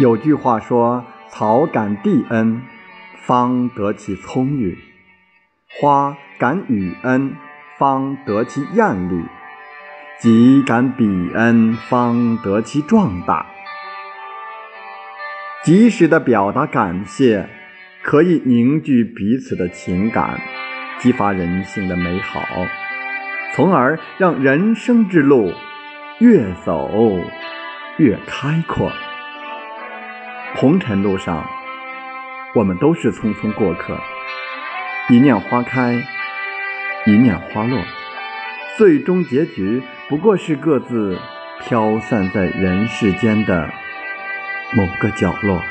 有句话说：“草感地恩，方得其葱郁；花感雨恩，方得其艳丽；己感彼恩，方得其壮大。”及时的表达感谢，可以凝聚彼此的情感，激发人性的美好，从而让人生之路越走越开阔。红尘路上，我们都是匆匆过客，一念花开，一念花落，最终结局不过是各自飘散在人世间的某个角落。